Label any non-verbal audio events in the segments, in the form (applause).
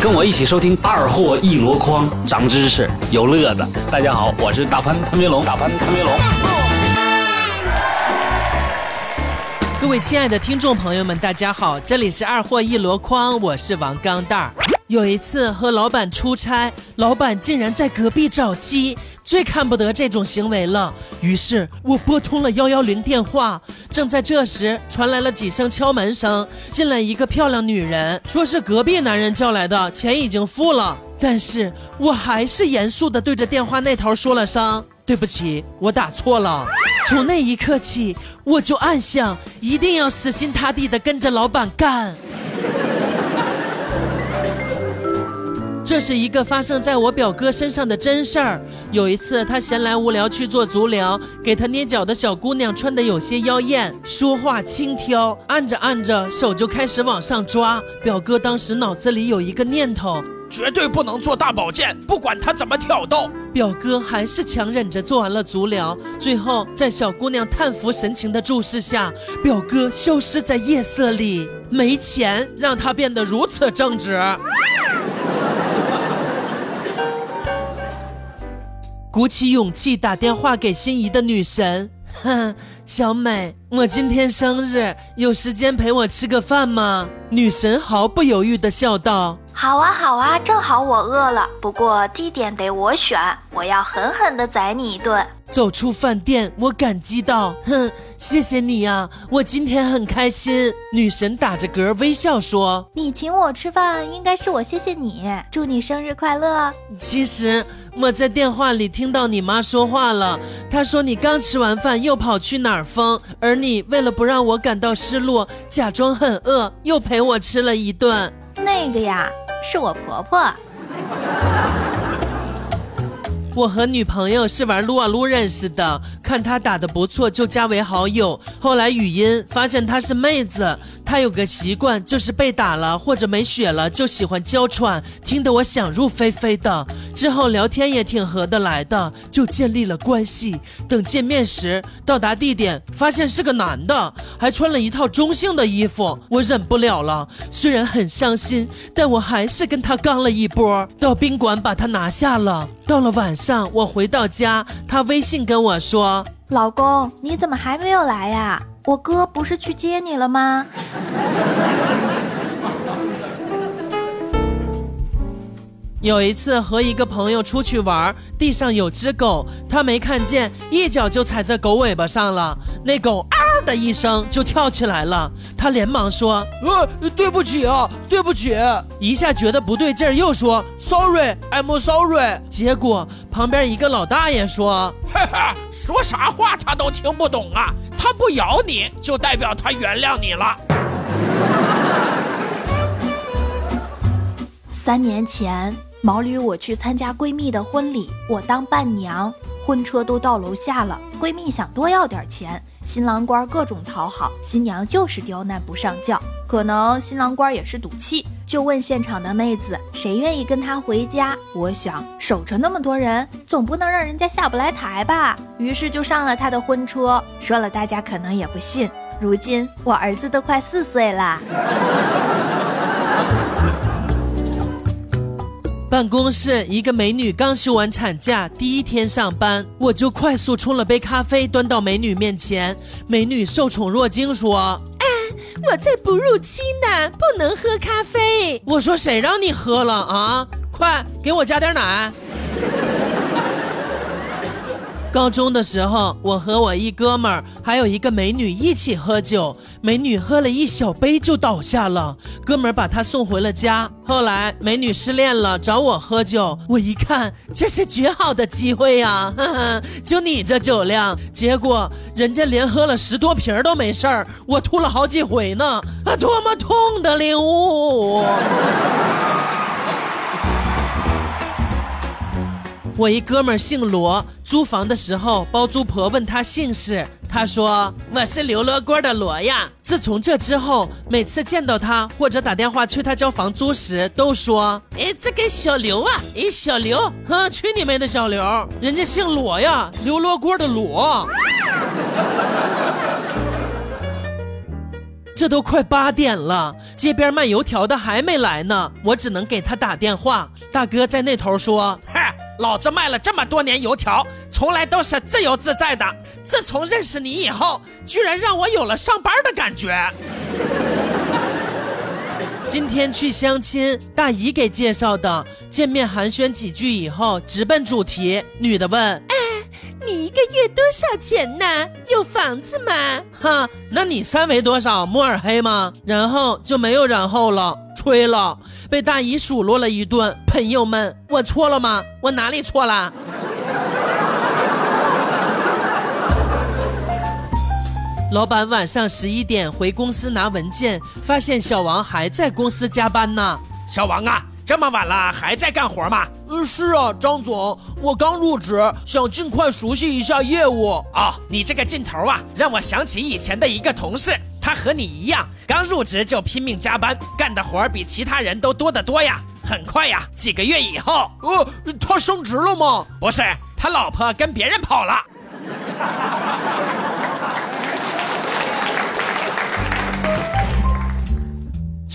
跟我一起收听二货一箩筐，长知识，有乐子。大家好，我是大潘潘云龙，大潘潘云龙。各位亲爱的听众朋友们，大家好，这里是二货一箩筐，我是王钢蛋儿。有一次和老板出差，老板竟然在隔壁找鸡，最看不得这种行为了。于是我拨通了幺幺零电话。正在这时，传来了几声敲门声，进来一个漂亮女人，说是隔壁男人叫来的，钱已经付了。但是我还是严肃地对着电话那头说了声对不起，我打错了。从那一刻起，我就暗想，一定要死心塌地地跟着老板干。这是一个发生在我表哥身上的真事儿。有一次，他闲来无聊去做足疗，给他捏脚的小姑娘穿的有些妖艳，说话轻佻，按着按着手就开始往上抓。表哥当时脑子里有一个念头，绝对不能做大保健，不管他怎么挑逗。表哥还是强忍着做完了足疗，最后在小姑娘叹服神情的注视下，表哥消失在夜色里。没钱让他变得如此正直。鼓起勇气打电话给心仪的女神，哼，(laughs) 小美，我今天生日，有时间陪我吃个饭吗？女神毫不犹豫地笑道：“好啊，好啊，正好我饿了，不过地点得我选，我要狠狠地宰你一顿。”走出饭店，我感激道：“ (laughs) 哼，谢谢你呀，我今天很开心。”女神打着嗝微笑说：“你请我吃饭，应该是我谢谢你，祝你生日快乐。”其实我在电话里听到你妈说话了，她说你刚吃完饭又跑去哪儿疯，而你为了不让我感到失落，假装很饿，又陪我吃了一顿。那个呀，是我婆婆。我和女朋友是玩撸啊撸认识的，看她打的不错就加为好友。后来语音发现她是妹子，他有个习惯就是被打了或者没血了就喜欢娇喘，听得我想入非非的。之后聊天也挺合得来的，就建立了关系。等见面时到达地点，发现是个男的，还穿了一套中性的衣服，我忍不了了。虽然很伤心，但我还是跟他刚了一波，到宾馆把他拿下了。到了晚上，我回到家，他微信跟我说：“老公，你怎么还没有来呀？我哥不是去接你了吗？”有一次和一个朋友出去玩，地上有只狗，他没看见，一脚就踩在狗尾巴上了，那狗的一声就跳起来了，他连忙说：“呃，对不起啊，对不起。”一下觉得不对劲儿，又说：“Sorry，I'm sorry。”结果旁边一个老大爷说：“哈哈，说啥话他都听不懂啊，他不咬你就代表他原谅你了。”三年前。毛驴，我去参加闺蜜的婚礼，我当伴娘，婚车都到楼下了。闺蜜想多要点钱，新郎官各种讨好，新娘就是刁难不上轿。可能新郎官也是赌气，就问现场的妹子谁愿意跟他回家。我想守着那么多人，总不能让人家下不来台吧。于是就上了他的婚车。说了大家可能也不信，如今我儿子都快四岁了。办公室一个美女刚休完产假，第一天上班，我就快速冲了杯咖啡，端到美女面前。美女受宠若惊说：“啊，我在哺乳期呢，不能喝咖啡。”我说：“谁让你喝了啊？快给我加点奶。”高中的时候，我和我一哥们儿还有一个美女一起喝酒，美女喝了一小杯就倒下了，哥们儿把她送回了家。后来美女失恋了，找我喝酒，我一看这是绝好的机会呀，(laughs) 就你这酒量，结果人家连喝了十多瓶都没事儿，我吐了好几回呢，啊，多么痛的领悟！我一哥们儿姓罗，租房的时候，包租婆问他姓氏，他说我是刘罗锅的罗呀。自从这之后，每次见到他或者打电话催他交房租时，都说：“哎，这个小刘啊，哎，小刘，哼，去你妹的小刘，人家姓罗呀，刘罗锅的罗。”这都快八点了，街边卖油条的还没来呢，我只能给他打电话。大哥在那头说：“嗨，老子卖了这么多年油条，从来都是自由自在的。自从认识你以后，居然让我有了上班的感觉。”今天去相亲，大姨给介绍的。见面寒暄几句以后，直奔主题。女的问：“哎，你一个月多少钱呢？有房子吗？”哈，那你三围多少？摸耳黑吗？然后就没有然后了，吹了，被大姨数落了一顿。朋友们，我错了吗？我哪里错了？(laughs) 老板晚上十一点回公司拿文件，发现小王还在公司加班呢。小王啊，这么晚了还在干活吗？嗯，是啊，张总，我刚入职，想尽快熟悉一下业务。哦，你这个劲头啊，让我想起以前的一个同事，他和你一样，刚入职就拼命加班，干的活比其他人都多得多呀。很快呀，几个月以后，呃，他升职了吗？不是，他老婆跟别人跑了。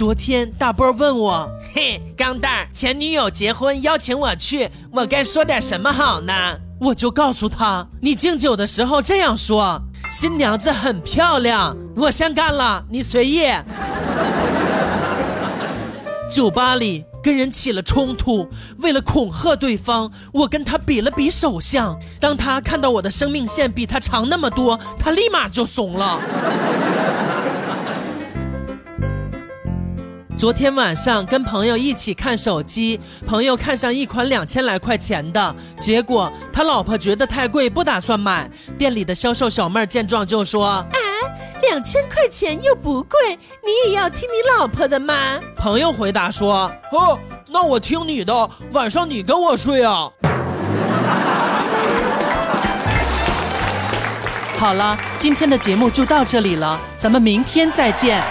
昨天大波问我：“嘿，钢蛋，前女友结婚邀请我去，我该说点什么好呢？”我就告诉他：“你敬酒的时候这样说，新娘子很漂亮。”我先干了，你随意。(laughs) 酒吧里跟人起了冲突，为了恐吓对方，我跟他比了比手相。当他看到我的生命线比他长那么多，他立马就怂了。昨天晚上跟朋友一起看手机，朋友看上一款两千来块钱的，结果他老婆觉得太贵，不打算买。店里的销售小妹见状就说：“啊，两千块钱又不贵，你也要听你老婆的吗？”朋友回答说：“哦，那我听你的，晚上你跟我睡啊。”好了，今天的节目就到这里了，咱们明天再见。